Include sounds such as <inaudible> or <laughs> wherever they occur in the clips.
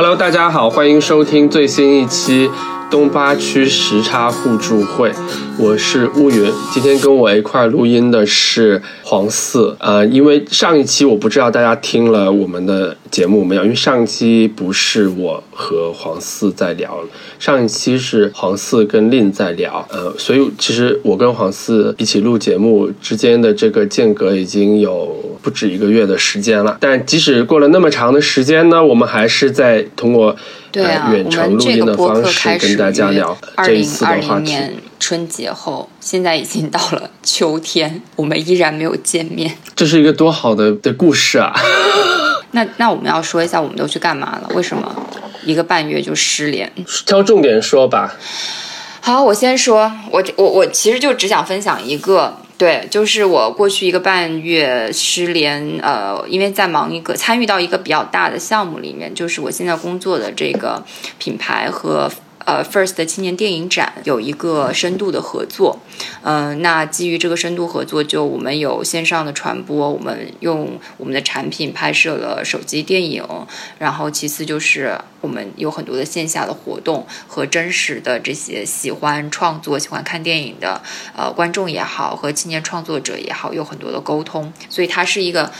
Hello，大家好，欢迎收听最新一期东八区时差互助会，我是乌云。今天跟我一块录音的是黄四，呃，因为上一期我不知道大家听了我们的节目没有，因为上一期不是我和黄四在聊，上一期是黄四跟令在聊，呃，所以其实我跟黄四一起录节目之间的这个间隔已经有。不止一个月的时间了，但即使过了那么长的时间呢，我们还是在通过对远程录音的方式跟大家聊这一次的话题。春节后，现在已经到了秋天，我们依然没有见面。这是一个多好的的故事啊！<laughs> 那那我们要说一下，我们都去干嘛了？为什么一个半月就失联？挑重点说吧。好，我先说，我我我其实就只想分享一个。对，就是我过去一个半月失联，呃，因为在忙一个参与到一个比较大的项目里面，就是我现在工作的这个品牌和。呃，First 青年电影展有一个深度的合作，嗯，那基于这个深度合作，就我们有线上的传播，我们用我们的产品拍摄了手机电影，然后其次就是我们有很多的线下的活动和真实的这些喜欢创作、喜欢看电影的呃观众也好，和青年创作者也好，有很多的沟通，所以它是一个。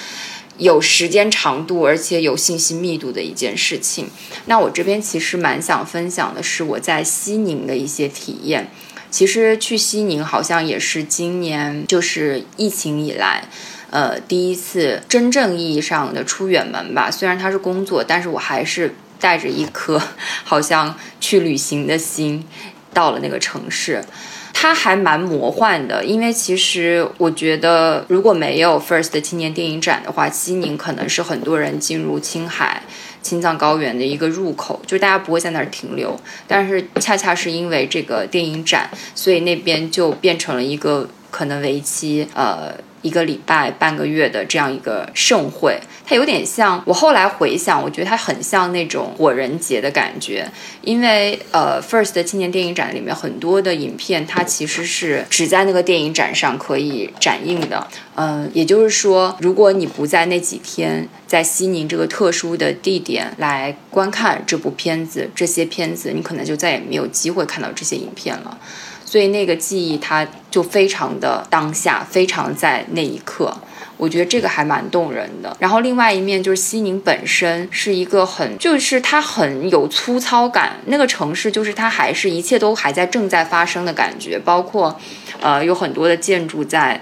有时间长度，而且有信息密度的一件事情。那我这边其实蛮想分享的是我在西宁的一些体验。其实去西宁好像也是今年就是疫情以来，呃，第一次真正意义上的出远门吧。虽然它是工作，但是我还是带着一颗好像去旅行的心到了那个城市。它还蛮魔幻的，因为其实我觉得，如果没有 First 青年电影展的话，西宁可能是很多人进入青海、青藏高原的一个入口，就大家不会在那儿停留。但是恰恰是因为这个电影展，所以那边就变成了一个可能为期呃。一个礼拜、半个月的这样一个盛会，它有点像我后来回想，我觉得它很像那种火人节的感觉。因为呃，First 青年电影展里面很多的影片，它其实是只在那个电影展上可以展映的。嗯，也就是说，如果你不在那几天在西宁这个特殊的地点来观看这部片子、这些片子，你可能就再也没有机会看到这些影片了。所以那个记忆，它就非常的当下，非常在那一刻。我觉得这个还蛮动人的。然后另外一面就是西宁本身是一个很，就是它很有粗糙感。那个城市就是它还是一切都还在正在发生的感觉，包括，呃，有很多的建筑在，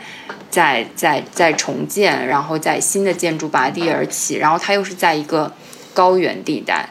在在在重建，然后在新的建筑拔地而起，然后它又是在一个高原地带。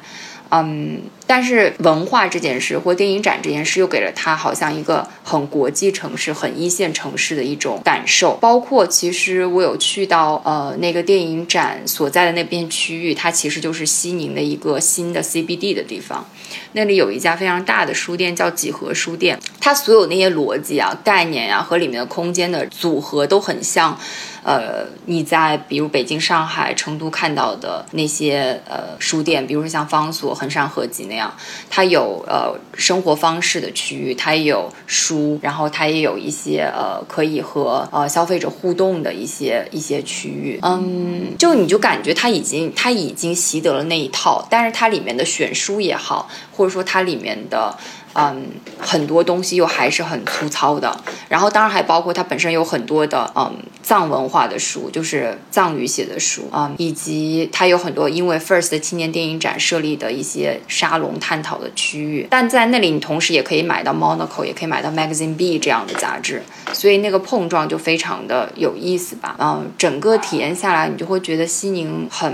嗯，但是文化这件事或电影展这件事又给了他好像一个很国际城市、很一线城市的一种感受。包括其实我有去到呃那个电影展所在的那片区域，它其实就是西宁的一个新的 CBD 的地方。那里有一家非常大的书店叫几何书店，它所有那些逻辑啊、概念啊和里面的空间的组合都很像。呃，你在比如北京、上海、成都看到的那些呃书店，比如说像方所、衡山合集那样，它有呃生活方式的区域，它也有书，然后它也有一些呃可以和呃消费者互动的一些一些区域。嗯，就你就感觉它已经它已经习得了那一套，但是它里面的选书也好，或者说它里面的。嗯，很多东西又还是很粗糙的，然后当然还包括它本身有很多的嗯藏文化的书，就是藏语写的书啊，以及它有很多因为 First 青年电影展设立的一些沙龙探讨的区域，但在那里你同时也可以买到 Monaco，也可以买到 Magazine B 这样的杂志，所以那个碰撞就非常的有意思吧。嗯，整个体验下来，你就会觉得西宁很。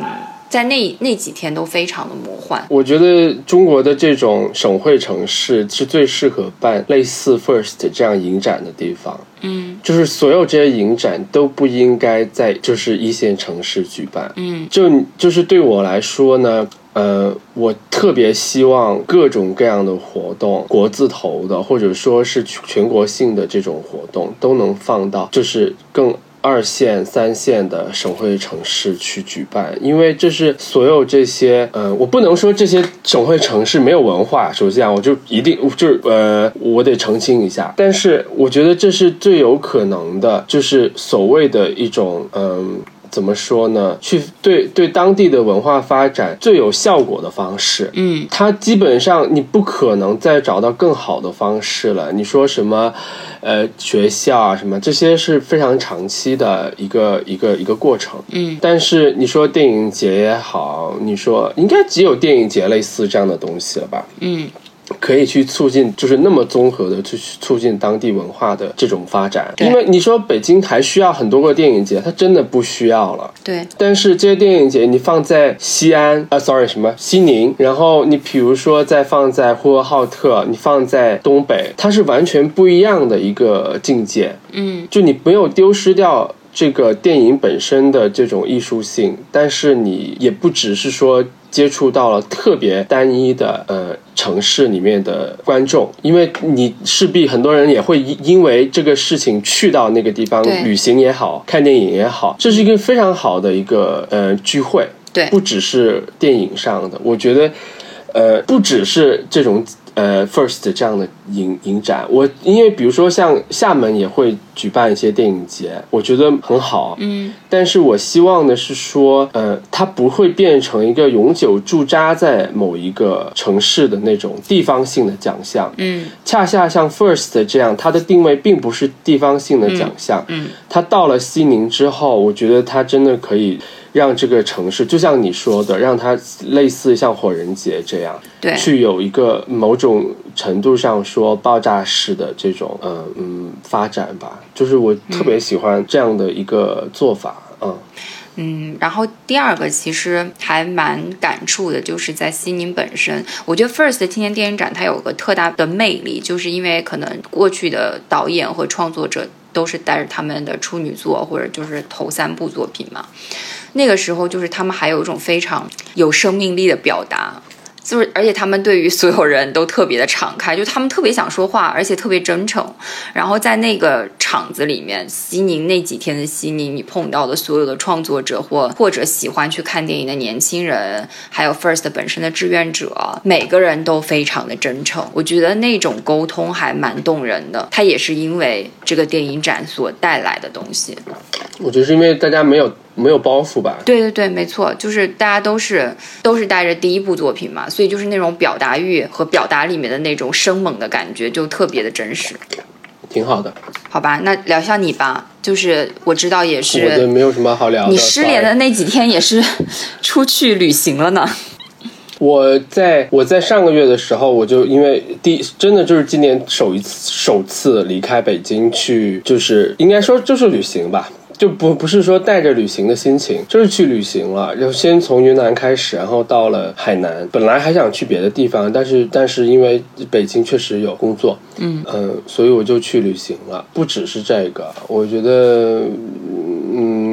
在那那几天都非常的魔幻。我觉得中国的这种省会城市是最适合办类似 First 这样影展的地方。嗯，就是所有这些影展都不应该在就是一线城市举办。嗯，就就是对我来说呢，呃，我特别希望各种各样的活动，国字头的或者说是全国性的这种活动都能放到就是更。二线、三线的省会城市去举办，因为这是所有这些，呃，我不能说这些省会城市没有文化。首先啊，我就一定就是呃，我得澄清一下。但是我觉得这是最有可能的，就是所谓的一种，嗯。怎么说呢？去对对当地的文化发展最有效果的方式。嗯，它基本上你不可能再找到更好的方式了。你说什么，呃，学校啊什么，这些是非常长期的一个一个一个过程。嗯，但是你说电影节也好，你说应该只有电影节类似这样的东西了吧？嗯。可以去促进，就是那么综合的去促进当地文化的这种发展。因为你说北京还需要很多个电影节，它真的不需要了。对，但是这些电影节你放在西安啊，sorry 什么西宁，然后你比如说再放在呼和浩特，你放在东北，它是完全不一样的一个境界。嗯就你没有丢失掉这个电影本身的这种艺术性，但是你也不只是说接触到了特别单一的呃城市里面的观众，因为你势必很多人也会因因为这个事情去到那个地方旅行也好，看电影也好，这是一个非常好的一个呃聚会。对不只是电影上的，我觉得，呃，不只是这种呃 first 这样的影影展，我因为比如说像厦门也会举办一些电影节，我觉得很好，嗯。但是我希望的是说，呃，它不会变成一个永久驻扎在某一个城市的那种地方性的奖项，嗯。恰恰像 First 这样，它的定位并不是地方性的奖项。嗯。它到了西宁之后，我觉得它真的可以让这个城市，就像你说的，让它类似像火人节这样，对去有一个某种程度上说爆炸式的这种嗯嗯发展吧。就是我特别喜欢这样的一个做法。嗯嗯，然后第二个其实还蛮感触的，就是在西宁本身，我觉得 First 青年电影展它有个特大的魅力，就是因为可能过去的导演和创作者都是带着他们的处女作或者就是头三部作品嘛，那个时候就是他们还有一种非常有生命力的表达。就是，而且他们对于所有人都特别的敞开，就他们特别想说话，而且特别真诚。然后在那个场子里面，西宁那几天的西宁，你碰到的所有的创作者或或者喜欢去看电影的年轻人，还有 First 本身的志愿者，每个人都非常的真诚。我觉得那种沟通还蛮动人的。它也是因为这个电影展所带来的东西。我觉得是因为大家没有没有包袱吧。对对对，没错，就是大家都是都是带着第一部作品嘛，所以就是那种表达欲和表达里面的那种生猛的感觉就特别的真实。挺好的，好吧，那聊一下你吧，就是我知道也是我的是没有什么好聊的。你失联的那几天也是出去旅行了呢。我在我在上个月的时候，我就因为第真的就是今年首一次首次离开北京去，就是应该说就是旅行吧。就不不是说带着旅行的心情，就是去旅行了。就先从云南开始，然后到了海南。本来还想去别的地方，但是但是因为北京确实有工作，嗯嗯，所以我就去旅行了。不只是这个，我觉得嗯，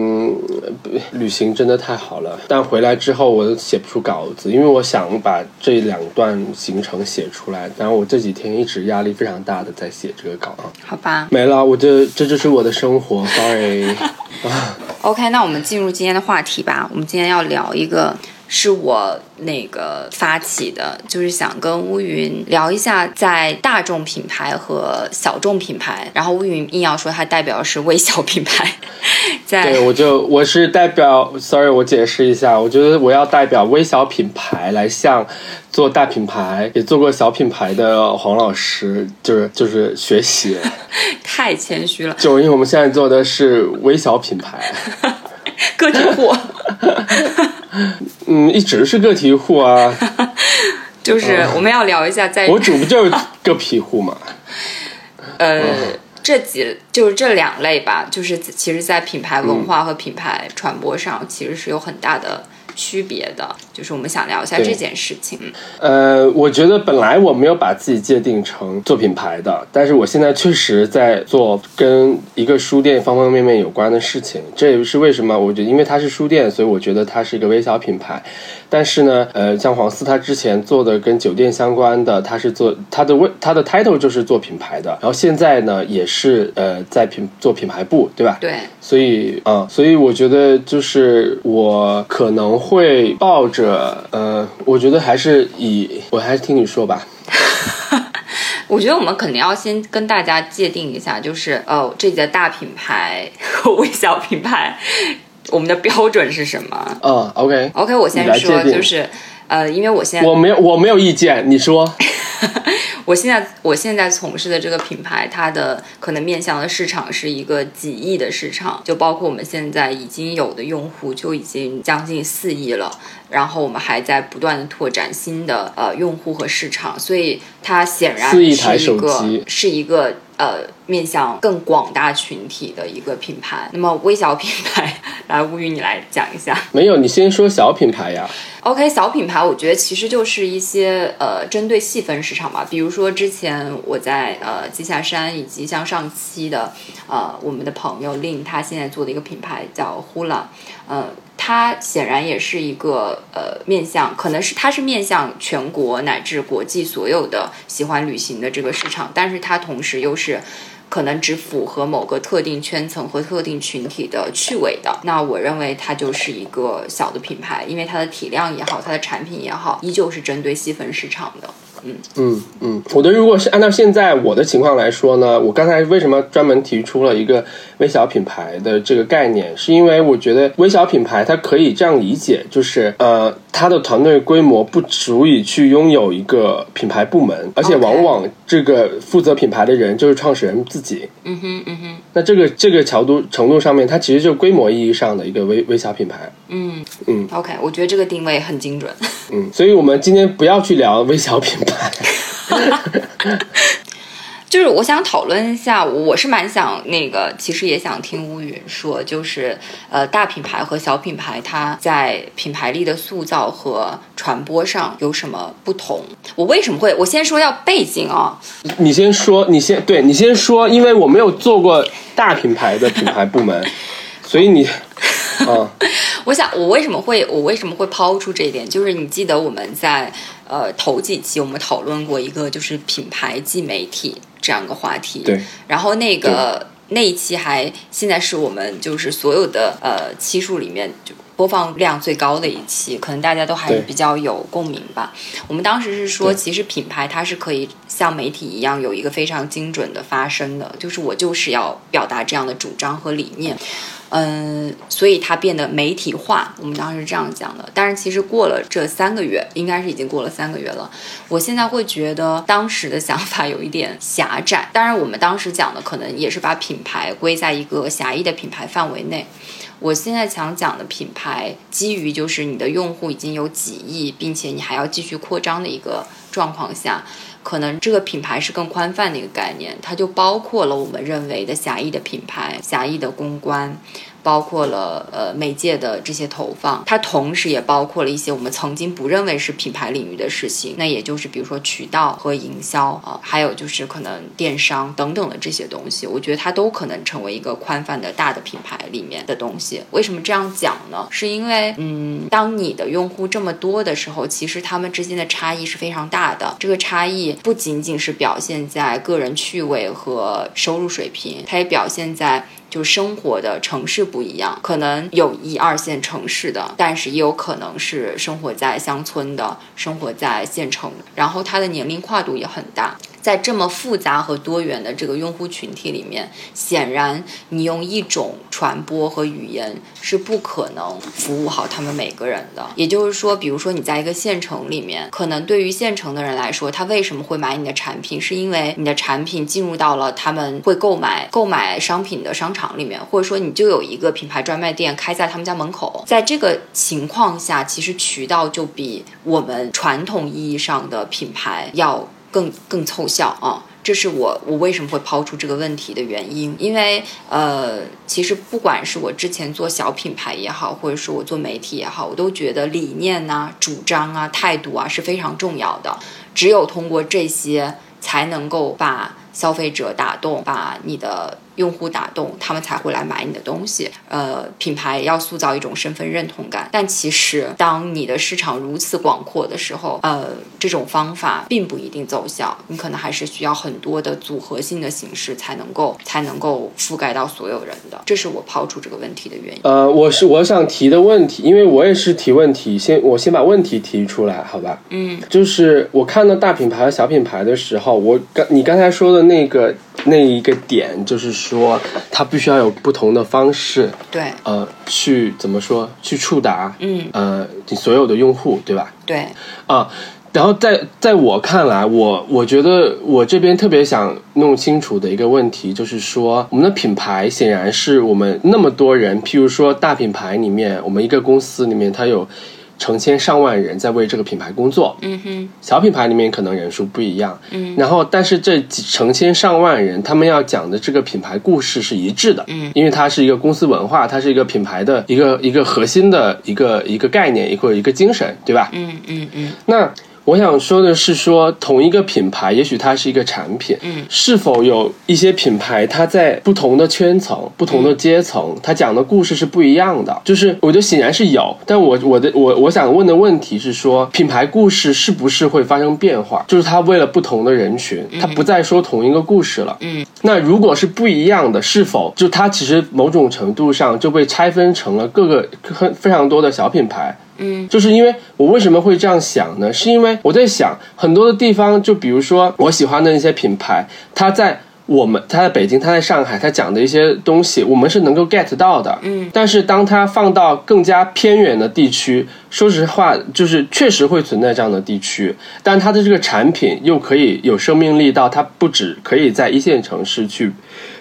旅行真的太好了，但回来之后我写不出稿子，因为我想把这两段行程写出来，但我这几天一直压力非常大的在写这个稿啊。好吧没了，我这这就是我的生活，sorry。<laughs> OK，那我们进入今天的话题吧。我们今天要聊一个是我那个发起的，就是想跟乌云聊一下在大众品牌和小众品牌。然后乌云硬要说它代表的是微小品牌，<laughs> 在对，我就我是代表，sorry，我解释一下，我觉得我要代表微小品牌来向做大品牌也做过小品牌的黄老师，就是就是学习，<laughs> 太谦虚了，就因为我们现在做的是微小品牌，<laughs> 个体户。嗯，一直是个体户啊，<laughs> 就是我们要聊一下在我主不就是个体户嘛，<laughs> 呃，这几就是这两类吧，就是其实，在品牌文化和品牌传播上，其实是有很大的区别的。就是我们想聊一下这件事情。呃，我觉得本来我没有把自己界定成做品牌的，但是我现在确实在做跟一个书店方方面面有关的事情。这也是为什么我觉得，因为它是书店，所以我觉得它是一个微小品牌。但是呢，呃，像黄四他之前做的跟酒店相关的，他是做他的位他的 title 就是做品牌的，然后现在呢也是呃在品做品牌部，对吧？对，所以啊、所以我觉得就是我可能会抱着呃，我觉得还是以我还是听你说吧。<laughs> 我觉得我们肯定要先跟大家界定一下，就是呃，这里的大品牌和微小品牌。我们的标准是什么啊？OK？OK，我先说，就是呃，因为我现在我没有我没有意见，你说。<laughs> 我现在我现在从事的这个品牌，它的可能面向的市场是一个几亿的市场，就包括我们现在已经有的用户就已经将近四亿了，然后我们还在不断的拓展新的呃用户和市场，所以它显然是一个是一个呃面向更广大群体的一个品牌。那么微小品牌，来吴宇你来讲一下。<laughs> 没有，你先说小品牌呀。OK，小品牌，我觉得其实就是一些呃，针对细分市场吧。比如说之前我在呃鸡下山，以及像上期的呃我们的朋友令他现在做的一个品牌叫 Hula，呃，它显然也是一个呃面向，可能是它是面向全国乃至国际所有的喜欢旅行的这个市场，但是它同时又是。可能只符合某个特定圈层和特定群体的趣味的，那我认为它就是一个小的品牌，因为它的体量也好，它的产品也好，依旧是针对细分市场的。嗯嗯嗯，我觉得如果是按照现在我的情况来说呢，我刚才为什么专门提出了一个微小品牌的这个概念，是因为我觉得微小品牌它可以这样理解，就是呃，它的团队规模不足以去拥有一个品牌部门，而且往往这个负责品牌的人就是创始人自己。嗯哼嗯哼。那这个这个角度程度上面，它其实就规模意义上的一个微微小品牌。嗯嗯。OK，我觉得这个定位很精准。嗯，所以我们今天不要去聊微小品牌。<laughs> 就是我想讨论一下，我是蛮想那个，其实也想听乌云说，就是呃，大品牌和小品牌它在品牌力的塑造和传播上有什么不同？我为什么会？我先说要背景啊。你先说，你先对你先说，因为我没有做过大品牌的品牌部门，所以你。嗯，<laughs> 我想我为什么会我为什么会抛出这一点？就是你记得我们在呃头几期我们讨论过一个就是品牌即媒体这样一个话题。对。然后那个那一期还现在是我们就是所有的呃期数里面就播放量最高的一期，可能大家都还比较有共鸣吧。我们当时是说，其实品牌它是可以像媒体一样有一个非常精准的发声的，就是我就是要表达这样的主张和理念。嗯，所以它变得媒体化，我们当时是这样讲的。但是其实过了这三个月，应该是已经过了三个月了。我现在会觉得当时的想法有一点狭窄。当然，我们当时讲的可能也是把品牌归在一个狭义的品牌范围内。我现在想讲的品牌，基于就是你的用户已经有几亿，并且你还要继续扩张的一个状况下。可能这个品牌是更宽泛的一个概念，它就包括了我们认为的狭义的品牌、狭义的公关。包括了呃媒介的这些投放，它同时也包括了一些我们曾经不认为是品牌领域的事情，那也就是比如说渠道和营销啊，还有就是可能电商等等的这些东西，我觉得它都可能成为一个宽泛的大的品牌里面的东西。为什么这样讲呢？是因为嗯，当你的用户这么多的时候，其实他们之间的差异是非常大的。这个差异不仅仅是表现在个人趣味和收入水平，它也表现在。就生活的城市不一样，可能有一二线城市的，但是也有可能是生活在乡村的，生活在县城，然后他的年龄跨度也很大。在这么复杂和多元的这个用户群体里面，显然你用一种传播和语言是不可能服务好他们每个人的。也就是说，比如说你在一个县城里面，可能对于县城的人来说，他为什么会买你的产品，是因为你的产品进入到了他们会购买购买商品的商场里面，或者说你就有一个品牌专卖店开在他们家门口。在这个情况下，其实渠道就比我们传统意义上的品牌要。更更凑效啊，这是我我为什么会抛出这个问题的原因。因为呃，其实不管是我之前做小品牌也好，或者说我做媒体也好，我都觉得理念呐、主张啊、态度啊是非常重要的。只有通过这些，才能够把消费者打动，把你的。用户打动他们才会来买你的东西。呃，品牌要塑造一种身份认同感，但其实当你的市场如此广阔的时候，呃，这种方法并不一定奏效。你可能还是需要很多的组合性的形式才能够才能够覆盖到所有人的。这是我抛出这个问题的原因。呃，我是我想提的问题，因为我也是提问题，先我先把问题提出来，好吧？嗯，就是我看到大品牌和小品牌的时候，我刚你刚才说的那个那一个点，就是说。说，它必须要有不同的方式，对，呃，去怎么说，去触达，嗯，呃，你所有的用户，对吧？对，啊，然后在在我看来，我我觉得我这边特别想弄清楚的一个问题，就是说，我们的品牌显然是我们那么多人，譬如说大品牌里面，我们一个公司里面，它有成千上万人在为这个品牌工作，嗯哼，小品牌里面可能人数不一样，嗯。然后但是这几成千上万人，他们要讲的这个品牌故事是一致的，嗯，因为它是一个公司文化，它是一个品牌的一个一个核心的一个一个概念，或者一个精神，对吧？嗯嗯嗯。那我想说的是说，同一个品牌，也许它是一个产品，嗯，是否有一些品牌，它在不同的圈层、不同的阶层，它讲的故事是不一样的。就是我觉得显然是有，但我我的我我想问的问题是说，品牌故事是不是会发生变化？就是它为了不同的人群，它不再说同一个故事了。嗯，那如果是不一样的，是否就它其实某种程度上就被拆分成了各个很非常多的小品牌？嗯就是因为我为什么会这样想呢？是因为我在想很多的地方，就比如说我喜欢的那些品牌，它在我们他在北京，他在上海，他讲的一些东西，我们是能够 get 到的。嗯，但是当他放到更加偏远的地区，说实话，就是确实会存在这样的地区，但他的这个产品又可以有生命力到它不止可以在一线城市去。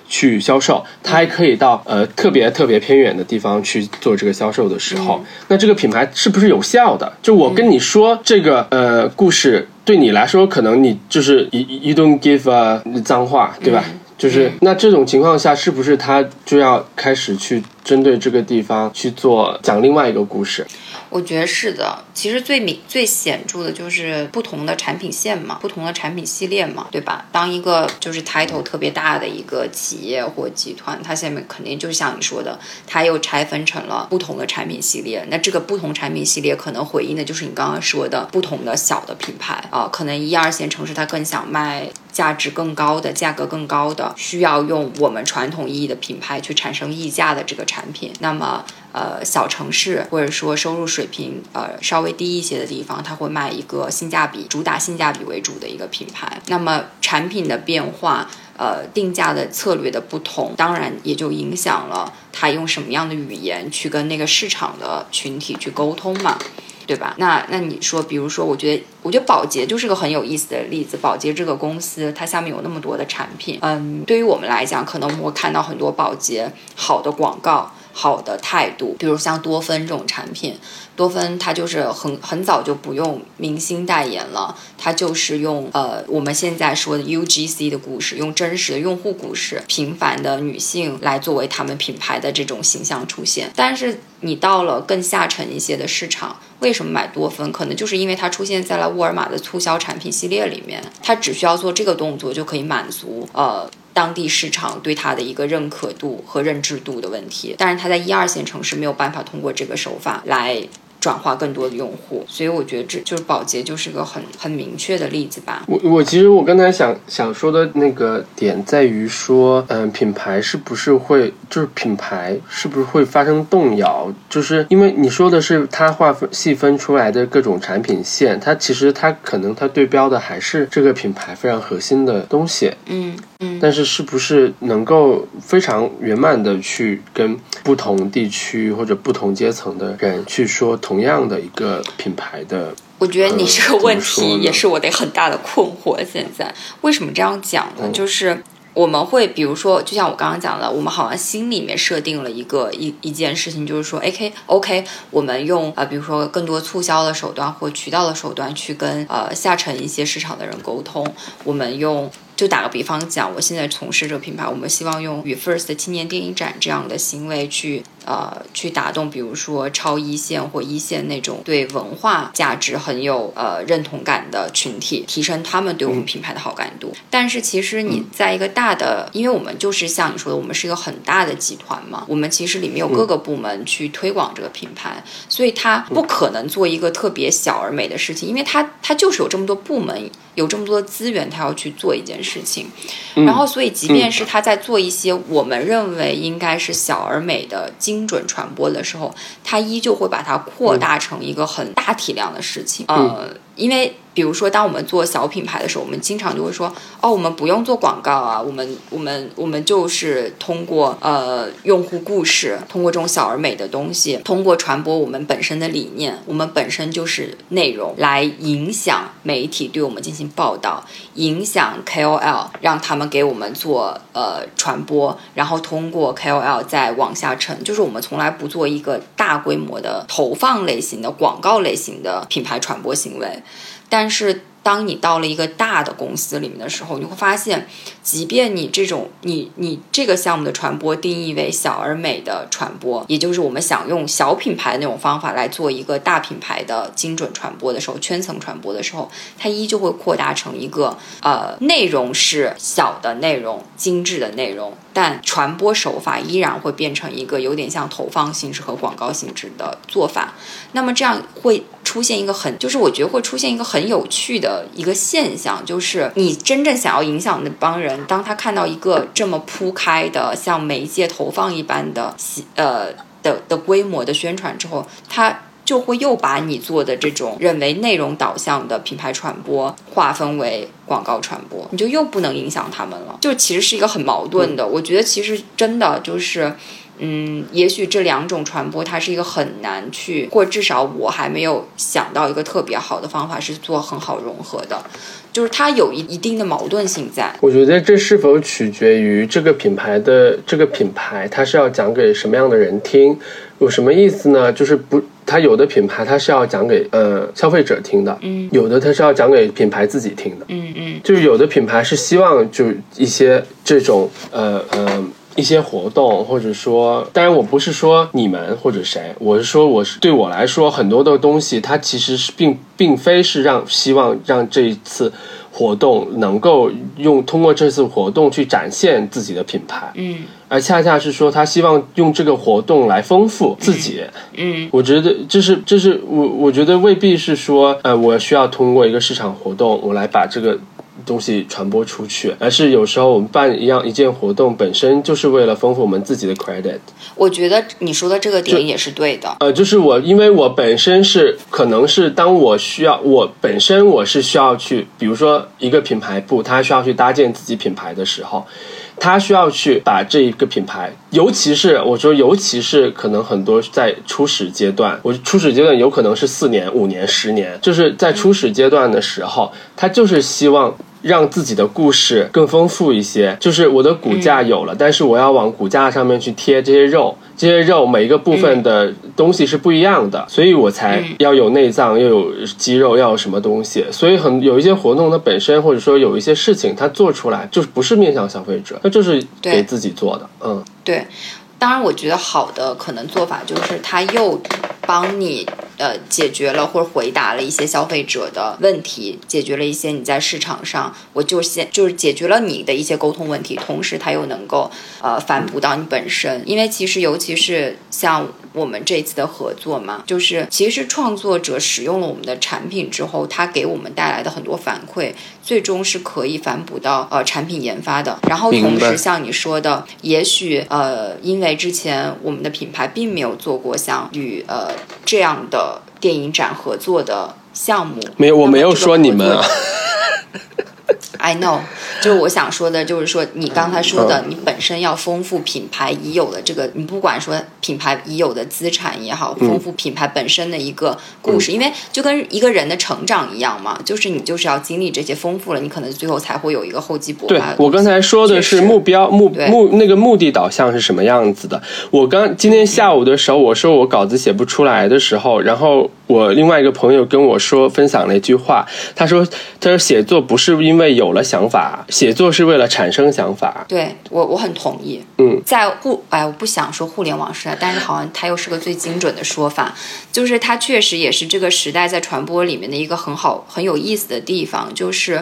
去销售，它还可以到呃特别特别偏远的地方去做这个销售的时候，那这个品牌是不是有效的？就我跟你说这个呃故事，对你来说可能你就是 you you don't give a 脏话，对吧？就是那这种情况下，是不是他就要开始去针对这个地方去做讲另外一个故事？我觉得是的。其实最明最显著的就是不同的产品线嘛，不同的产品系列嘛，对吧？当一个就是 title 特别大的一个企业或集团，它下面肯定就像你说的，它又拆分成了不同的产品系列。那这个不同产品系列可能回应的就是你刚刚说的不同的小的品牌啊、可能一二线城市它更想卖价值更高的、价格更高的，需要用我们传统意义的品牌去产生溢价的这个产品。那么呃小城市或者说收入水平呃稍微低一些的地方，它会卖一个性价比主打性价比为主的一个品牌。那么产品的变化。呃，定价的策略的不同，当然也就影响了它用什么样的语言去跟那个市场的群体去沟通嘛。对吧？那那你说，比如说，我觉得，我觉得宝洁就是个很有意思的例子。宝洁这个公司，它下面有那么多的产品，嗯，对于我们来讲，可能我们会看到很多宝洁好的广告、好的态度，比如像多芬这种产品。多芬它就是很很早就不用明星代言了，它就是用呃我们现在说的 UGC 的故事，用真实的用户故事，平凡的女性来作为他们品牌的这种形象出现。但是你到了更下沉一些的市场，为什么买多芬？可能就是因为它出现在了沃尔玛的促销产品系列里面，它只需要做这个动作就可以满足呃。当地市场对它的一个认可度和认知度的问题，但是它在一二线城市没有办法通过这个手法来转化更多的用户，所以我觉得这就是宝洁就是个很很明确的例子吧。我我其实我刚才想想说的那个点在于说，嗯，品牌是不是会就是品牌是不是会发生动摇？就是因为你说的是它划分细分出来的各种产品线，它其实它可能它对标的还是这个品牌非常核心的东西，嗯嗯，但是是不是能够非常圆满的去跟不同地区或者不同阶层的人去说同样的一个品牌的？我觉得你这个问题也是我的很大的困惑。现在为什么这样讲呢？嗯就是我们会比如说，就像我刚刚讲的，我们好像心里面设定了一个一一件事情，就是说，OK OK，我们用呃，比如说更多促销的手段或渠道的手段去跟呃下沉一些市场的人沟通，我们用。就打个比方讲，我现在从事这个品牌，我们希望用与 First 青年电影展这样的行为去呃去打动，比如说超一线或一线那种对文化价值很有呃认同感的群体，提升他们对我们品牌的好感度。但是其实你在一个大的，因为我们就是像你说的，我们是一个很大的集团嘛，我们其实里面有各个部门去推广这个品牌，所以它不可能做一个特别小而美的事情，因为它它就是有这么多部门。有这么多资源，他要去做一件事情，然后所以即便是他在做一些我们认为应该是小而美的精准传播的时候，它依旧会把它扩大成一个很大体量的事情。呃，因为。比如说，当我们做小品牌的时候，我们经常就会说，哦，我们不用做广告啊，我们我们我们就是通过呃用户故事，通过这种小而美的东西，通过传播我们本身的理念，我们本身就是内容，来影响媒体对我们进行报道，影响 KOL，让他们给我们做呃传播，然后通过 KOL 再往下沉，就是我们从来不做一个大规模的投放类型的广告类型的品牌传播行为。但是，当你到了一个大的公司里面的时候，你会发现，即便你这种你你这个项目的传播定义为小而美的传播，也就是我们想用小品牌的那种方法来做一个大品牌的精准传播的时候，圈层传播的时候，它依旧会扩大成一个呃内容是小的内容、精致的内容，但传播手法依然会变成一个有点像投放性质和广告性质的做法。那么这样会。出现一个很，就是我觉得会出现一个很有趣的一个现象，就是你真正想要影响那帮人，当他看到一个这么铺开的像媒介投放一般的，呃的的规模的宣传之后，他就会又把你做的这种认为内容导向的品牌传播划分为广告传播，你就又不能影响他们了，就其实是一个很矛盾的。我觉得其实真的就是。嗯，也许这两种传播它是一个很难去，或至少我还没有想到一个特别好的方法是做很好融合的，就是它有一一定的矛盾性在。我觉得这是否取决于这个品牌的这个品牌，它是要讲给什么样的人听？有什么意思呢？就是不，它有的品牌它是要讲给呃消费者听的，嗯，有的它是要讲给品牌自己听的，嗯嗯，就是有的品牌是希望就一些这种呃呃。一些活动，或者说，当然我不是说你们或者谁，我是说我是对我来说，很多的东西它其实是并并非是让希望让这一次活动能够用通过这次活动去展现自己的品牌，嗯，而恰恰是说他希望用这个活动来丰富自己，嗯，我觉得这是这是我我觉得未必是说呃我需要通过一个市场活动我来把这个。东西传播出去，而是有时候我们办一样一件活动，本身就是为了丰富我们自己的 credit。我觉得你说的这个点也是对的。呃，就是我，因为我本身是可能是当我需要，我本身我是需要去，比如说一个品牌部，他需要去搭建自己品牌的时候。他需要去把这一个品牌，尤其是我说，尤其是可能很多在初始阶段，我初始阶段有可能是四年、五年、十年，就是在初始阶段的时候，他就是希望。让自己的故事更丰富一些，就是我的骨架有了，但是我要往骨架上面去贴这些肉，这些肉每一个部分的东西是不一样的，所以我才要有内脏，要有肌肉，要有什么东西。所以很有一些活动，它本身或者说有一些事情，它做出来就是不是面向消费者，它就是给自己做的。嗯，对。当然，我觉得好的可能做法就是它又帮你。呃，解决了或者回答了一些消费者的问题，解决了一些你在市场上，我就先就是解决了你的一些沟通问题，同时它又能够呃反哺到你本身，因为其实尤其是像我们这次的合作嘛，就是其实创作者使用了我们的产品之后，他给我们带来的很多反馈，最终是可以反哺到呃产品研发的。然后同时像你说的，也许呃因为之前我们的品牌并没有做过像与呃这样的。电影展合作的项目没有，我没有说你们啊。<laughs> I know，就是我想说的，就是说你刚才说的，你本身要丰富品牌已有的这个，你不管说品牌已有的资产也好，丰富品牌本身的一个故事，因为就跟一个人的成长一样嘛，就是你就是要经历这些丰富了，你可能最后才会有一个厚积薄发。对我刚才说的是目标目目那个目的导向是什么样子的？我刚今天下午的时候，我说我稿子写不出来的时候，然后我另外一个朋友跟我说分享了一句话，他说他说写作不是因为有了。想法写作是为了产生想法，对我我很同意。嗯，在互哎，我不想说互联网时代，但是好像它又是个最精准的说法，就是它确实也是这个时代在传播里面的一个很好很有意思的地方，就是。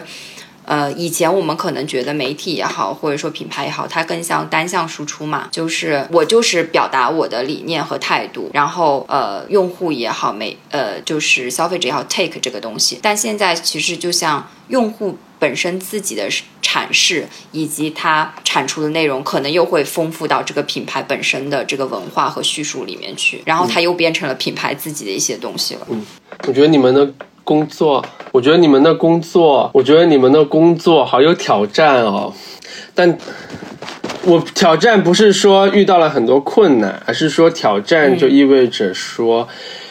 呃，以前我们可能觉得媒体也好，或者说品牌也好，它更像单向输出嘛，就是我就是表达我的理念和态度，然后呃，用户也好，媒呃就是消费者也好，take 这个东西。但现在其实就像用户本身自己的阐释，以及他产出的内容，可能又会丰富到这个品牌本身的这个文化和叙述里面去，然后它又变成了品牌自己的一些东西了。嗯，我觉得你们的工作。我觉得你们的工作，我觉得你们的工作好有挑战哦。但我挑战不是说遇到了很多困难，而是说挑战就意味着说。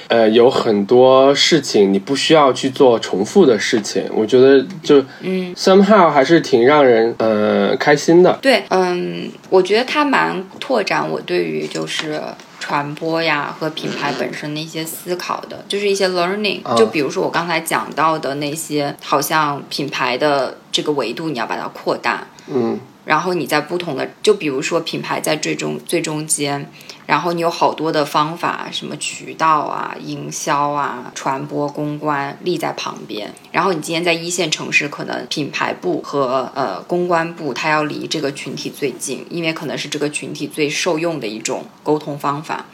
呃，有很多事情你不需要去做重复的事情，我觉得就嗯，somehow 还是挺让人呃开心的。对，嗯，我觉得它蛮拓展我对于就是传播呀和品牌本身的一些思考的，就是一些 learning。就比如说我刚才讲到的那些，好像品牌的这个维度你要把它扩大，嗯，然后你在不同的，就比如说品牌在最中最中间。然后你有好多的方法，什么渠道啊、营销啊、传播公关立在旁边。然后你今天在一线城市，可能品牌部和呃公关部，它要离这个群体最近，因为可能是这个群体最受用的一种沟通方法。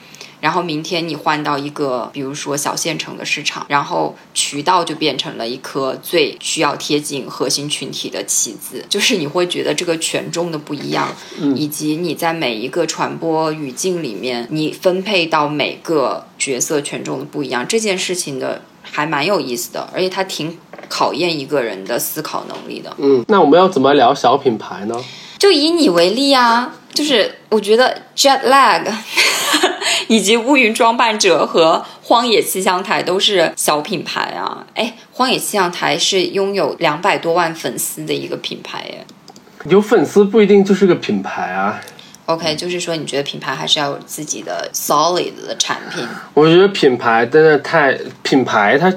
然后明天你换到一个，比如说小县城的市场，然后渠道就变成了一颗最需要贴近核心群体的棋子，<laughs> 就是你会觉得这个权重的不一样，以及你在每一个传播语境里面，你分配到每个角色权重的不一样，这件事情的还蛮有意思的，而且它挺考验一个人的思考能力的。嗯，那我们要怎么聊小品牌呢？就以你为例啊，就是我觉得 Jet Lag。以及乌云装扮者和荒野气象台都是小品牌啊！哎，荒野气象台是拥有两百多万粉丝的一个品牌耶。有粉丝不一定就是个品牌啊。OK，就是说你觉得品牌还是要有自己的 solid 的产品？我觉得品牌真的太品牌，它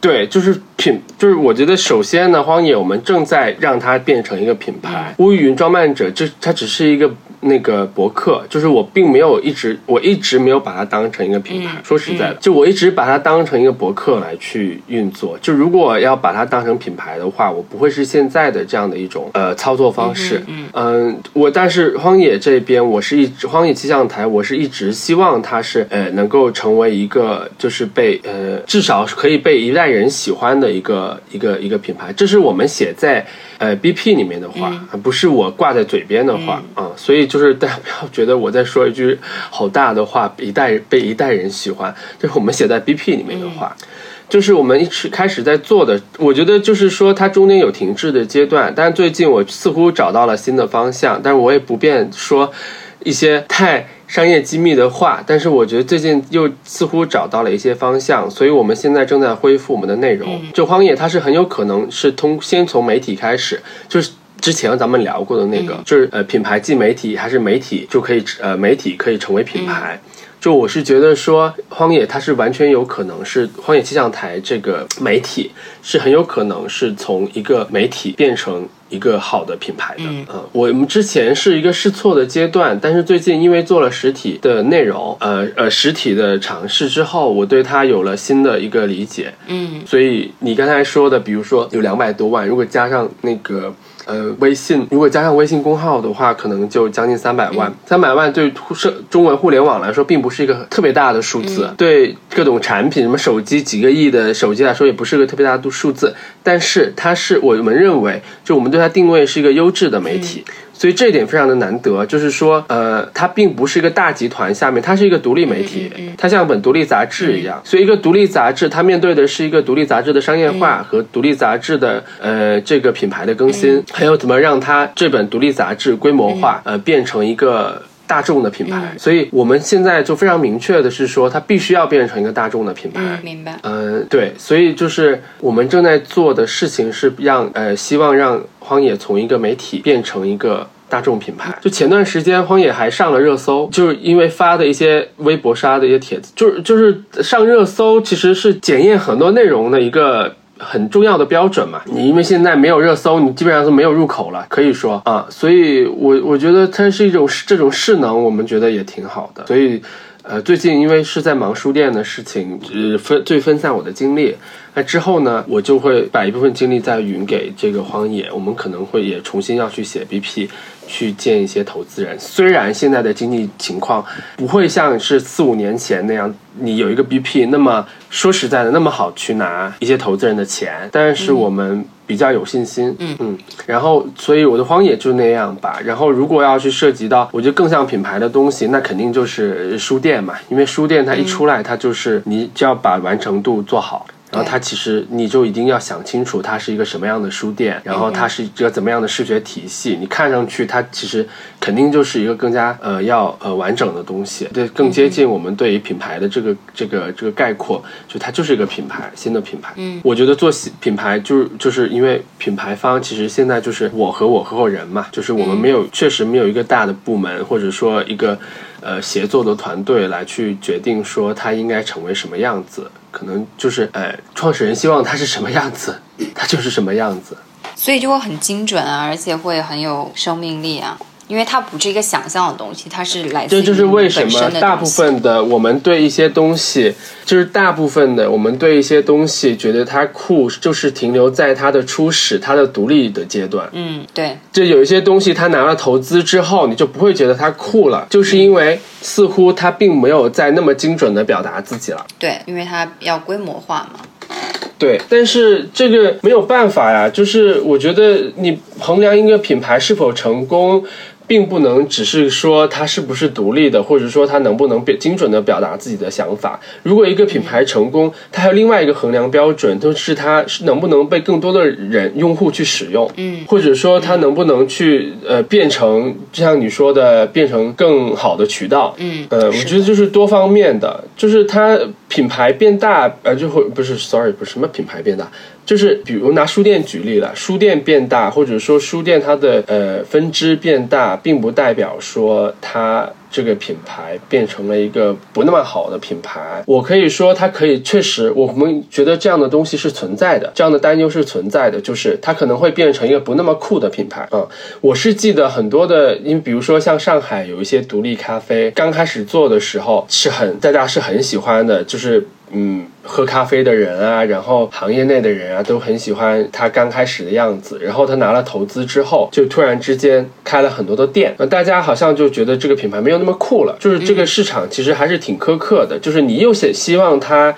对就是品就是我觉得首先呢，荒野我们正在让它变成一个品牌。乌云装扮者这它只是一个。那个博客，就是我并没有一直，我一直没有把它当成一个品牌。说实在的，就我一直把它当成一个博客来去运作。就如果要把它当成品牌的话，我不会是现在的这样的一种呃操作方式。嗯，我但是荒野这边，我是一直荒野气象台，我是一直希望它是呃能够成为一个就是被呃至少可以被一代人喜欢的一个一个一个品牌。这是我们写在。呃，BP 里面的话，不是我挂在嘴边的话啊，所以就是大家不要觉得我在说一句好大的话，一代被一代人喜欢，这是我们写在 BP 里面的话，就是我们一直开始在做的，我觉得就是说它中间有停滞的阶段，但最近我似乎找到了新的方向，但是我也不便说一些太。商业机密的话，但是我觉得最近又似乎找到了一些方向，所以我们现在正在恢复我们的内容。就荒野，它是很有可能是通先从媒体开始，就是之前咱们聊过的那个，就是呃品牌即媒体还是媒体就可以呃媒体可以成为品牌。就我是觉得说，荒野它是完全有可能是荒野气象台这个媒体是很有可能是从一个媒体变成一个好的品牌的。嗯，我们之前是一个试错的阶段，但是最近因为做了实体的内容，呃呃实体的尝试之后，我对它有了新的一个理解。嗯，所以你刚才说的，比如说有两百多万，如果加上那个。呃，微信如果加上微信公号的话，可能就将近三百万。三百万对社中文互联网来说，并不是一个特别大的数字。对各种产品，什么手机几个亿的手机来说，也不是个特别大的数字。但是它是我们认为，就我们对它定位是一个优质的媒体。所以这一点非常的难得，就是说，呃，它并不是一个大集团下面，它是一个独立媒体，它像本独立杂志一样。所以一个独立杂志，它面对的是一个独立杂志的商业化和独立杂志的呃这个品牌的更新，还有怎么让它这本独立杂志规模化，呃，变成一个。大众的品牌，所以我们现在就非常明确的是说，它必须要变成一个大众的品牌。明白。嗯，对，所以就是我们正在做的事情是让呃，希望让荒野从一个媒体变成一个大众品牌。就前段时间，荒野还上了热搜，就是因为发的一些微博刷的一些帖子，就是就是上热搜，其实是检验很多内容的一个。很重要的标准嘛，你因为现在没有热搜，你基本上是没有入口了，可以说啊，所以我我觉得它是一种这种势能，我们觉得也挺好的。所以，呃，最近因为是在忙书店的事情，呃，分最分散我的精力。那之后呢，我就会把一部分精力再匀给这个荒野，我们可能会也重新要去写 BP。去见一些投资人，虽然现在的经济情况不会像是四五年前那样，你有一个 BP，那么说实在的那么好去拿一些投资人的钱，但是我们比较有信心，嗯嗯，然后所以我的荒野就那样吧。然后如果要去涉及到，我觉得更像品牌的东西，那肯定就是书店嘛，因为书店它一出来，它就是你只要把完成度做好。然后它其实你就一定要想清楚，它是一个什么样的书店，然后它是一个怎么样的视觉体系。你看上去它其实肯定就是一个更加呃要呃完整的东西，对，更接近我们对于品牌的这个这个这个概括，就它就是一个品牌，新的品牌。嗯，我觉得做品牌就是就是因为品牌方其实现在就是我和我合伙人嘛，就是我们没有确实没有一个大的部门或者说一个。呃，协作的团队来去决定说它应该成为什么样子，可能就是呃，创始人希望它是什么样子，它就是什么样子，所以就会很精准啊，而且会很有生命力啊。因为它不是一个想象的东西，它是来自这就是为什么大部分的我们对一些东西，就是大部分的我们对一些东西觉得它酷，就是停留在它的初始、它的独立的阶段。嗯，对。就有一些东西，它拿了投资之后，你就不会觉得它酷了，就是因为似乎它并没有在那么精准的表达自己了。对，因为它要规模化嘛。对，但是这个没有办法呀，就是我觉得你衡量一个品牌是否成功。并不能只是说它是不是独立的，或者说它能不能表精准的表达自己的想法。如果一个品牌成功，它还有另外一个衡量标准，就是它是能不能被更多的人用户去使用，嗯，或者说它能不能去呃变成，就像你说的，变成更好的渠道，嗯，呃，我觉得就是多方面的，就是它品牌变大，呃，就会不是，sorry，不是什么品牌变大。就是比如拿书店举例了，书店变大，或者说书店它的呃分支变大，并不代表说它这个品牌变成了一个不那么好的品牌。我可以说它可以确实，我们觉得这样的东西是存在的，这样的担忧是存在的，就是它可能会变成一个不那么酷的品牌啊。我是记得很多的，因比如说像上海有一些独立咖啡，刚开始做的时候是很大家是很喜欢的，就是。嗯，喝咖啡的人啊，然后行业内的人啊，都很喜欢他刚开始的样子。然后他拿了投资之后，就突然之间开了很多的店，那大家好像就觉得这个品牌没有那么酷了。就是这个市场其实还是挺苛刻的，就是你又想希望他。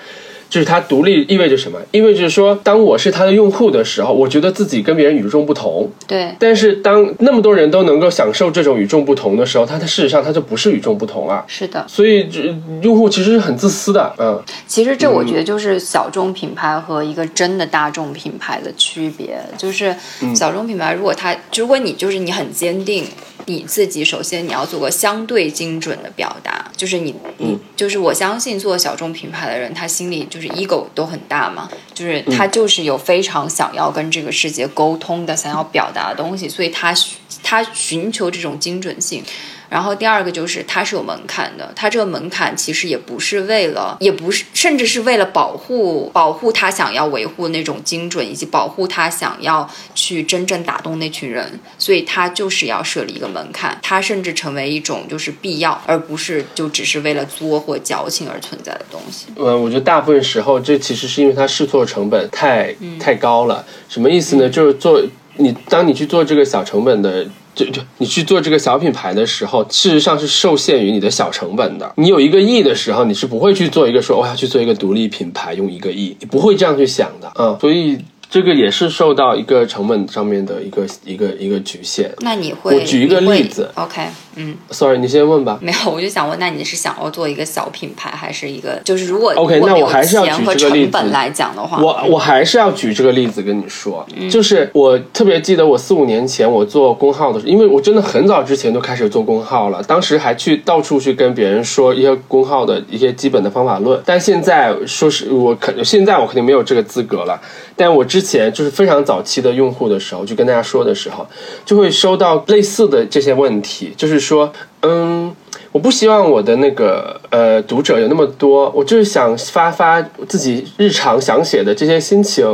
就是它独立意味着什么？意味着说，当我是它的用户的时候，我觉得自己跟别人与众不同。对。但是当那么多人都能够享受这种与众不同的时候，它它事实上它就不是与众不同了。是的。所以，这用户其实是很自私的。嗯。其实这我觉得就是小众品牌和一个真的大众品牌的区别。就是小众品牌，如果它，如果你就是你很坚定。你自己首先你要做个相对精准的表达，就是你你就是我相信做小众品牌的人，他心里就是 ego 都很大嘛，就是他就是有非常想要跟这个世界沟通的，想要表达的东西，所以他他寻求这种精准性。然后第二个就是它是有门槛的，它这个门槛其实也不是为了，也不是，甚至是为了保护保护他想要维护那种精准，以及保护他想要去真正打动那群人，所以他就是要设立一个门槛，它甚至成为一种就是必要，而不是就只是为了作或矫情而存在的东西。嗯，我觉得大部分时候这其实是因为它试错成本太太高了。什么意思呢？就是做你当你去做这个小成本的。就就你去做这个小品牌的时候，事实上是受限于你的小成本的。你有一个亿的时候，你是不会去做一个说我要去做一个独立品牌用一个亿，你不会这样去想的嗯，所以。这个也是受到一个成本上面的一个一个一个局限。那你会？我举一个例子。OK，嗯。Sorry，你先问吧。没有，我就想问，那你是想要做一个小品牌，还是一个就是如果 OK，那我还是要举这个例子来讲的话，我我还是要举这个例子跟你说，就是我特别记得我四五年前我做公号的时候，因为我真的很早之前就开始做公号了，当时还去到处去跟别人说一些公号的一些基本的方法论，但现在说是我肯现在我肯定没有这个资格了。但我之前就是非常早期的用户的时候，就跟大家说的时候，就会收到类似的这些问题，就是说，嗯，我不希望我的那个呃读者有那么多，我就是想发发自己日常想写的这些心情。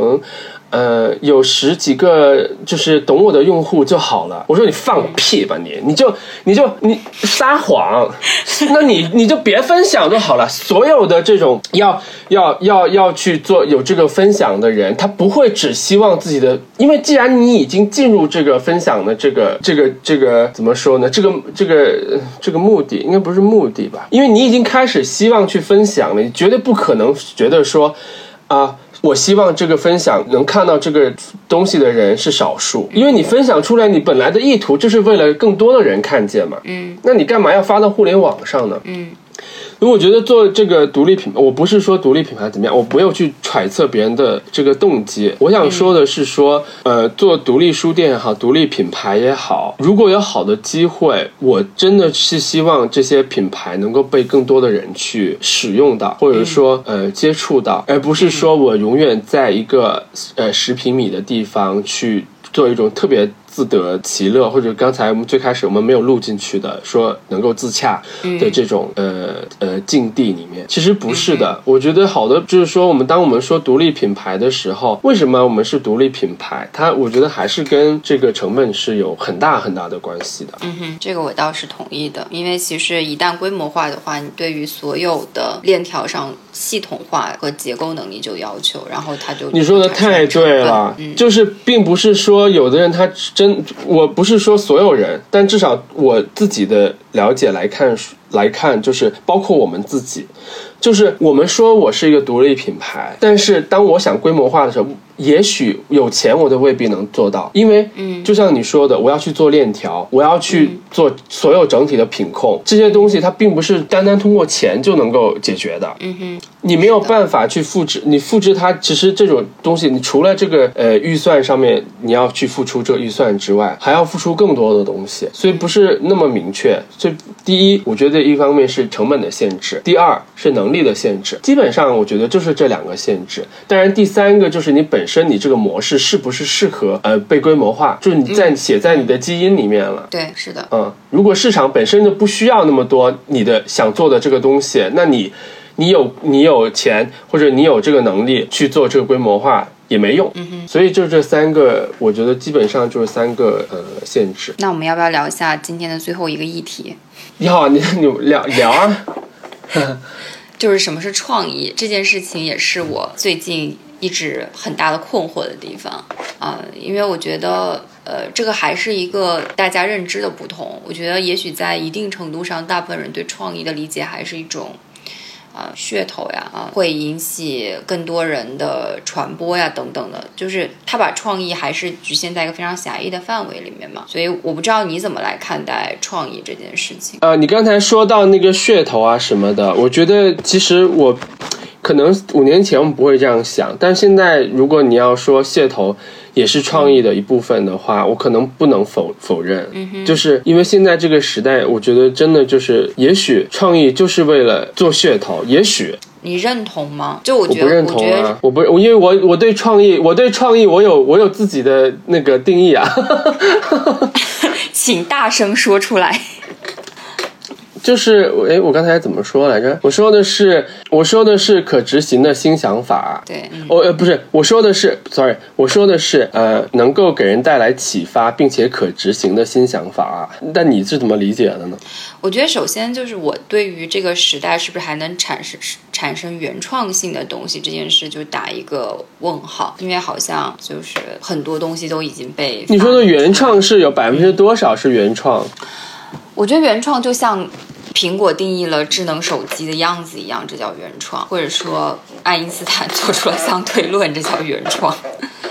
呃，有十几个就是懂我的用户就好了。我说你放屁吧你，你就你就你撒谎，<laughs> 那你你就别分享就好了。所有的这种要要要要去做有这个分享的人，他不会只希望自己的，因为既然你已经进入这个分享的这个这个这个怎么说呢？这个这个这个目的应该不是目的吧？因为你已经开始希望去分享了，你绝对不可能觉得说啊。我希望这个分享能看到这个东西的人是少数，因为你分享出来，你本来的意图就是为了更多的人看见嘛。嗯，那你干嘛要发到互联网上呢？嗯，因为我觉得做这个独立品，我不是说独立品牌怎么样，我没有去揣测别人的这个动机。我想说的是说，呃，做独立书店也好，独立品牌也好，如果有好的机会，我真的是希望这些品牌能够被更多的人去使用到，或者说呃接触到，而不是说我永远在一个呃十平米的地方去做一种特别。自得其乐，或者刚才我们最开始我们没有录进去的，说能够自洽的这种呃呃境地里面，其实不是的。我觉得好的就是说，我们当我们说独立品牌的时候，为什么我们是独立品牌？它我觉得还是跟这个成本是有很大很大的关系的。嗯哼，这个我倒是同意的，因为其实一旦规模化的话，你对于所有的链条上系统化和结构能力就要求，然后他就你说的太对了，就是并不是说有的人他真。我不是说所有人，但至少我自己的了解来看来看，就是包括我们自己，就是我们说我是一个独立品牌，但是当我想规模化的时候。也许有钱我都未必能做到，因为，嗯，就像你说的，我要去做链条，我要去做所有整体的品控，这些东西它并不是单单通过钱就能够解决的。嗯哼，你没有办法去复制，你复制它，其实这种东西，你除了这个呃预算上面你要去付出这个预算之外，还要付出更多的东西，所以不是那么明确。所以第一，我觉得一方面是成本的限制，第二是能力的限制，基本上我觉得就是这两个限制。当然，第三个就是你本。身你这个模式是不是适合呃被规模化？就是你在写在你的基因里面了。对，是的。嗯，如果市场本身就不需要那么多你的想做的这个东西，那你你有你有钱或者你有这个能力去做这个规模化也没用。嗯哼。所以就这三个，我觉得基本上就是三个呃限制。那我们要不要聊一下今天的最后一个议题？你好，你你聊聊啊。<laughs> 就是什么是创意这件事情，也是我最近。一直很大的困惑的地方啊，因为我觉得，呃，这个还是一个大家认知的不同。我觉得，也许在一定程度上，大部分人对创意的理解还是一种，啊，噱头呀，啊，会引起更多人的传播呀，等等的。就是他把创意还是局限在一个非常狭义的范围里面嘛。所以，我不知道你怎么来看待创意这件事情。呃，你刚才说到那个噱头啊什么的，我觉得其实我。可能五年前我们不会这样想，但现在如果你要说噱头也是创意的一部分的话，我可能不能否否认。嗯就是因为现在这个时代，我觉得真的就是，也许创意就是为了做噱头。也许你认同吗？就我觉得，我不认同啊！我不，因为我我对创意，我对创意，我有我有自己的那个定义啊。<laughs> <laughs> 请大声说出来。就是哎，我刚才怎么说来着？我说的是，我说的是可执行的新想法。对，我呃不是，我说的是，sorry，我说的是呃，能够给人带来启发并且可执行的新想法。但你是怎么理解的呢？我觉得首先就是我对于这个时代是不是还能产生产生原创性的东西这件事就打一个问号，因为好像就是很多东西都已经被你说的原创是有百分之多少是原创？我觉得原创就像。苹果定义了智能手机的样子一样，这叫原创；或者说爱因斯坦做出了相对论，这叫原创。<laughs>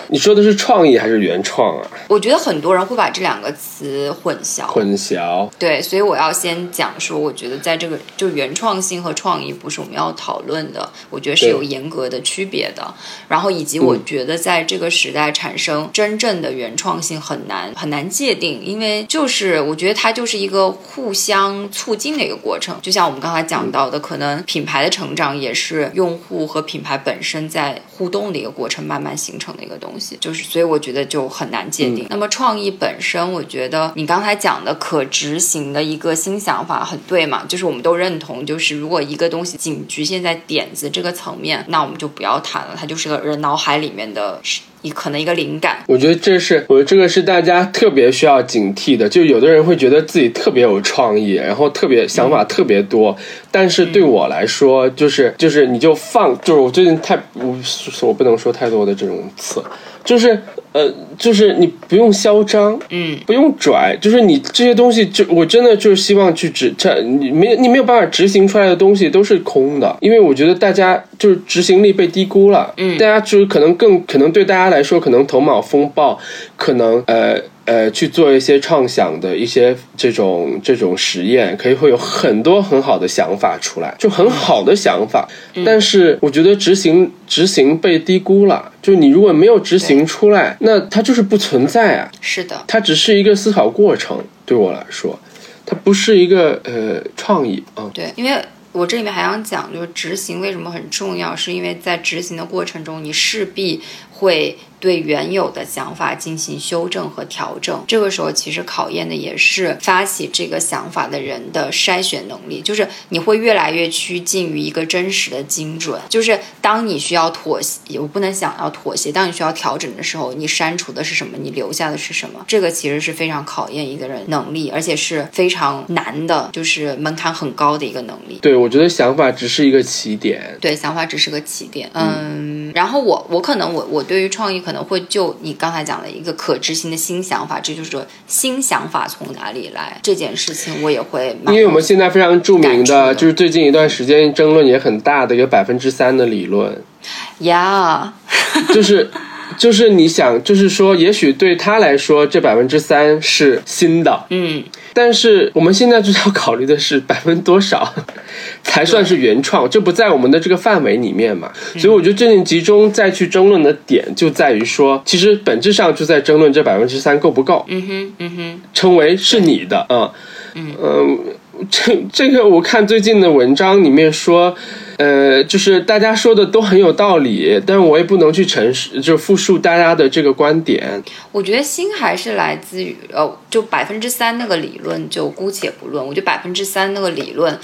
你说的是创意还是原创啊？我觉得很多人会把这两个词混淆。混淆。对，所以我要先讲说，我觉得在这个就原创性和创意不是我们要讨论的，我觉得是有严格的区别的。然后以及我觉得在这个时代产生真正的原创性很难很难界定，因为就是我觉得它就是一个互相促进的一个过程。就像我们刚才讲到的，可能品牌的成长也是用户和品牌本身在互动的一个过程，慢慢形成的一个东西。就是，所以我觉得就很难界定。那么创意本身，我觉得你刚才讲的可执行的一个新想法很对嘛？就是我们都认同，就是如果一个东西仅局限在点子这个层面，那我们就不要谈了，它就是个人脑海里面的。可能一个灵感，我觉得这是，我觉得这个是大家特别需要警惕的。就有的人会觉得自己特别有创意，然后特别想法特别多，但是对我来说，就是就是你就放，就是我最近太我我不能说太多的这种词，就是呃，就是你不用嚣张，嗯，不用拽，就是你这些东西，就我真的就是希望去执，这你没你没有办法执行出来的东西都是空的，因为我觉得大家就是执行力被低估了，嗯，大家就是可能更可能对大家。来说可能头脑风暴，可能呃呃去做一些创想的一些这种这种实验，可以会有很多很好的想法出来，就很好的想法。但是我觉得执行执行被低估了，就你如果没有执行出来，那它就是不存在啊。是的，它只是一个思考过程，对我来说，它不是一个呃创意啊。对，因为我这里面还想讲，就是执行为什么很重要，是因为在执行的过程中，你势必会对原有的想法进行修正和调整。这个时候，其实考验的也是发起这个想法的人的筛选能力，就是你会越来越趋近于一个真实的精准。就是当你需要妥协，我不能想要妥协；当你需要调整的时候，你删除的是什么？你留下的是什么？这个其实是非常考验一个人能力，而且是非常难的，就是门槛很高的一个能力。对，我觉得想法只是一个起点。对，想法只是个起点。嗯，然后我我可能我我对于创意可能会就你刚才讲的一个可执行的新想法，这就是说新想法从哪里来这件事情，我也会因为我们现在非常著名的的，就是最近一段时间争论也很大的一个百分之三的理论，呀 <laughs> 就是 <laughs> 就是你想，就是说，也许对他来说，这百分之三是新的，嗯，但是我们现在就要考虑的是 <laughs> 百分之多少 <laughs> 才算是原创，这不在我们的这个范围里面嘛。所以我觉得这里集中再去争论的点就在于说，其实本质上就在争论这百分之三够不够，嗯哼，嗯哼，称为是你的啊。嗯，这这个我看最近的文章里面说。呃，就是大家说的都很有道理，但我也不能去陈述，就复述大家的这个观点。我觉得心还是来自于呃，就百分之三那个理论就姑且不论，我觉得百分之三那个理论。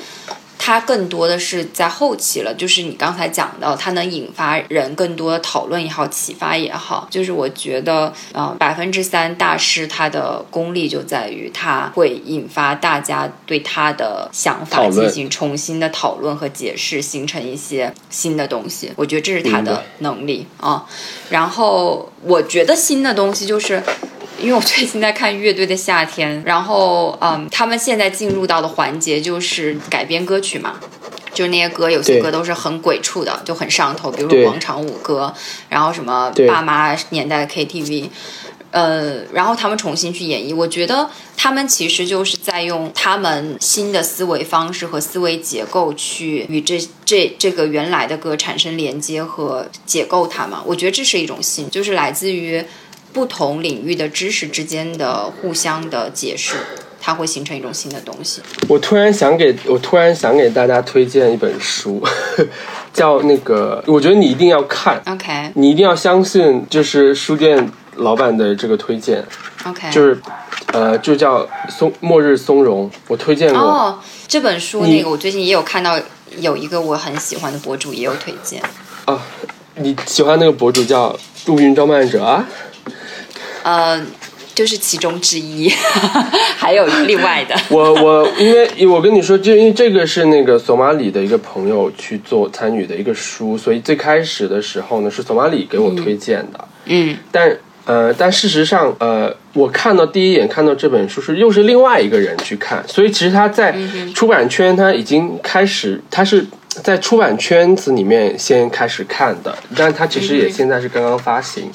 它更多的是在后期了，就是你刚才讲到，它能引发人更多的讨论也好，启发也好。就是我觉得，呃，百分之三大师他的功力就在于他会引发大家对他的想法进行重新的讨论和解释，形成一些新的东西。我觉得这是他的能力啊。然后我觉得新的东西就是。因为我最近在看乐队的夏天，然后嗯，他们现在进入到的环节就是改编歌曲嘛，就是那些歌有些歌都是很鬼畜的，就很上头，比如说广场舞歌，然后什么爸妈年代的 KTV。呃，然后他们重新去演绎，我觉得他们其实就是在用他们新的思维方式和思维结构去与这这这个原来的歌产生连接和解构它嘛。我觉得这是一种新，就是来自于不同领域的知识之间的互相的解释，它会形成一种新的东西。我突然想给我突然想给大家推荐一本书，<laughs> 叫那个，我觉得你一定要看，OK 你一定要相信，就是书店老板的这个推荐，OK，就是呃，就叫松末日松茸，我推荐过。哦，这本书那个我最近也有看到，有一个我很喜欢的博主也有推荐。啊，你喜欢那个博主叫陆云招漫者啊？呃，就是其中之一，<laughs> 还有另外的。我我因为我跟你说，就因为这个是那个索马里的一个朋友去做参与的一个书，所以最开始的时候呢是索马里给我推荐的，嗯但呃，但事实上呃，我看到第一眼看到这本书是又是另外一个人去看，所以其实他在出版圈他已经开始，他是在出版圈子里面先开始看的，但它其实也现在是刚刚发行。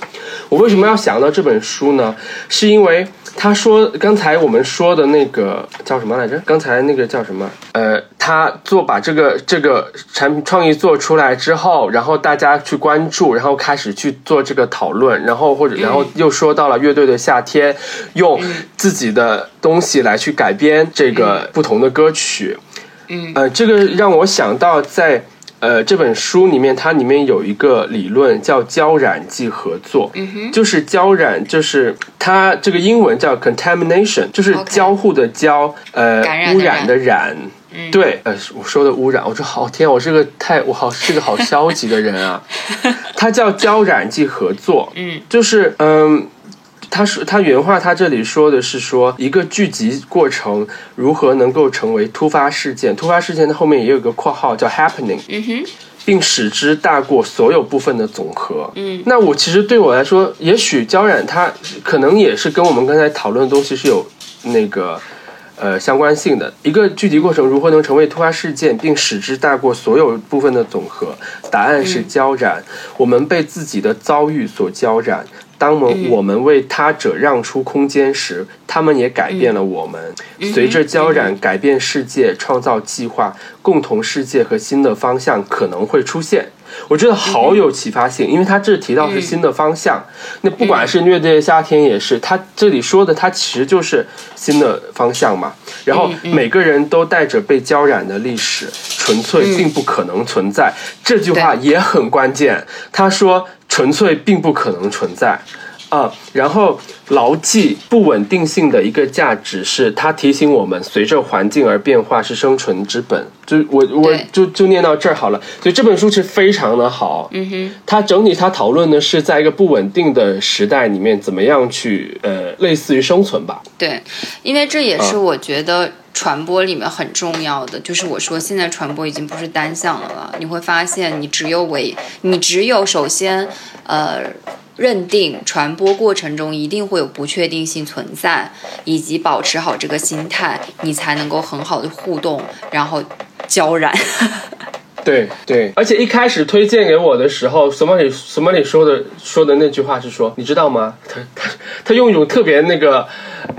我为什么要想到这本书呢？是因为他说刚才我们说的那个叫什么来着？刚才那个叫什么？呃，他做把这个这个产品创意做出来之后，然后大家去关注，然后开始去做这个讨论，然后或者然后又说到了乐队的夏天，用自己的东西来去改编这个不同的歌曲。嗯。呃，这个让我想到在呃这本书里面，它里面有一个理论叫交染即合作，嗯哼。就是交染，就是它这个英文叫 contamination，就是交互的交，呃染污染的染。嗯，对，呃，我说的污染，我说好天啊，我是个太我好是个好消极的人啊。<laughs> 它叫交染即合作，嗯。就是嗯，他说他原话他这里说的是说一个聚集过程如何能够成为突发事件，突发事件的后面也有个括号叫 happening，嗯哼并使之大过所有部分的总和。嗯那我其实对我来说，也许交染它可能也是跟我们刚才讨论的东西是有那个呃相关性的。一个聚集过程如何能成为突发事件，并使之大过所有部分的总和？答案是交染。我们被自己的遭遇所交染。当我我们为他者让出空间时，他们也改变了我们。随着交染改变世界，创造计划，共同世界和新的方向可能会出现。我觉得好有启发性，因为他这提到是新的方向。那不管是虐待夏天也是，他这里说的，他其实就是新的方向嘛。然后每个人都带着被浇染的历史，纯粹并不可能存在。这句话也很关键。他说纯粹并不可能存在。啊，然后牢记不稳定性的一个价值是，它提醒我们，随着环境而变化是生存之本。就我我就就念到这儿好了。所以这本书是非常的好。嗯哼，它整体它讨论的是在一个不稳定的时代里面，怎么样去呃，类似于生存吧。对，因为这也是我觉得传播里面很重要的，就是我说现在传播已经不是单向的了。你会发现，你只有为你只有首先呃。认定传播过程中一定会有不确定性存在，以及保持好这个心态，你才能够很好的互动，然后交染。对对，而且一开始推荐给我的时候，什么里什么里说的说的那句话是说，你知道吗？他他他用一种特别那个，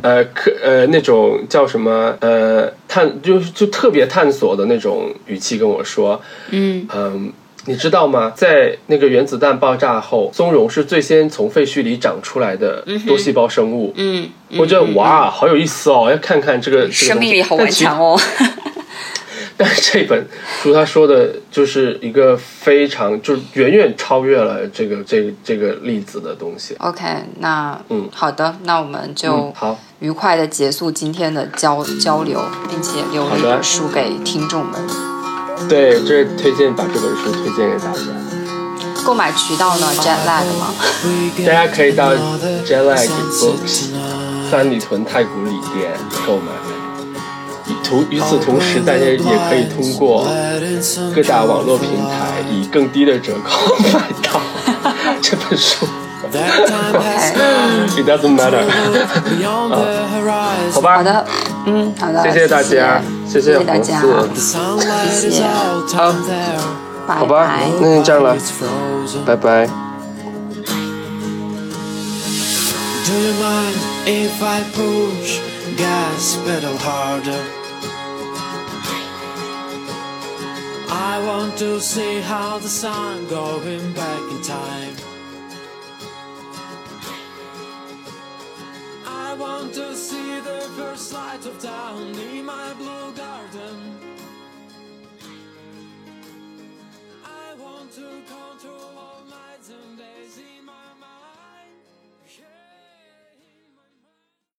呃，可呃那种叫什么呃探就就特别探索的那种语气跟我说，嗯嗯。你知道吗？在那个原子弹爆炸后，松茸是最先从废墟里长出来的多细胞生物。嗯，我觉得哇，好有意思哦！要看看这个生命力好顽强哦。但是这本书他说的就是一个非常，就是远远超越了这个这个这个例子的东西。OK，那嗯，好的，那我们就好愉快的结束今天的交交流，并且留了一本书给听众们。对，这推荐把这本书推荐给大家。购买渠道呢？Jetlag 吗？大家可以到 Jetlag Books 三里屯太古里店购买。同与此同时，大家也可以通过各大网络平台以更低的折扣买到 <laughs> 这本书。It doesn't matter。<laughs> 好吧。好的，嗯，好的。谢谢大家，谢谢大家，谢谢。好，好吧，那就这样了，拜拜。I want to see how the sun going back in time. I want to see the first light of dawn in my blue garden. I want to control.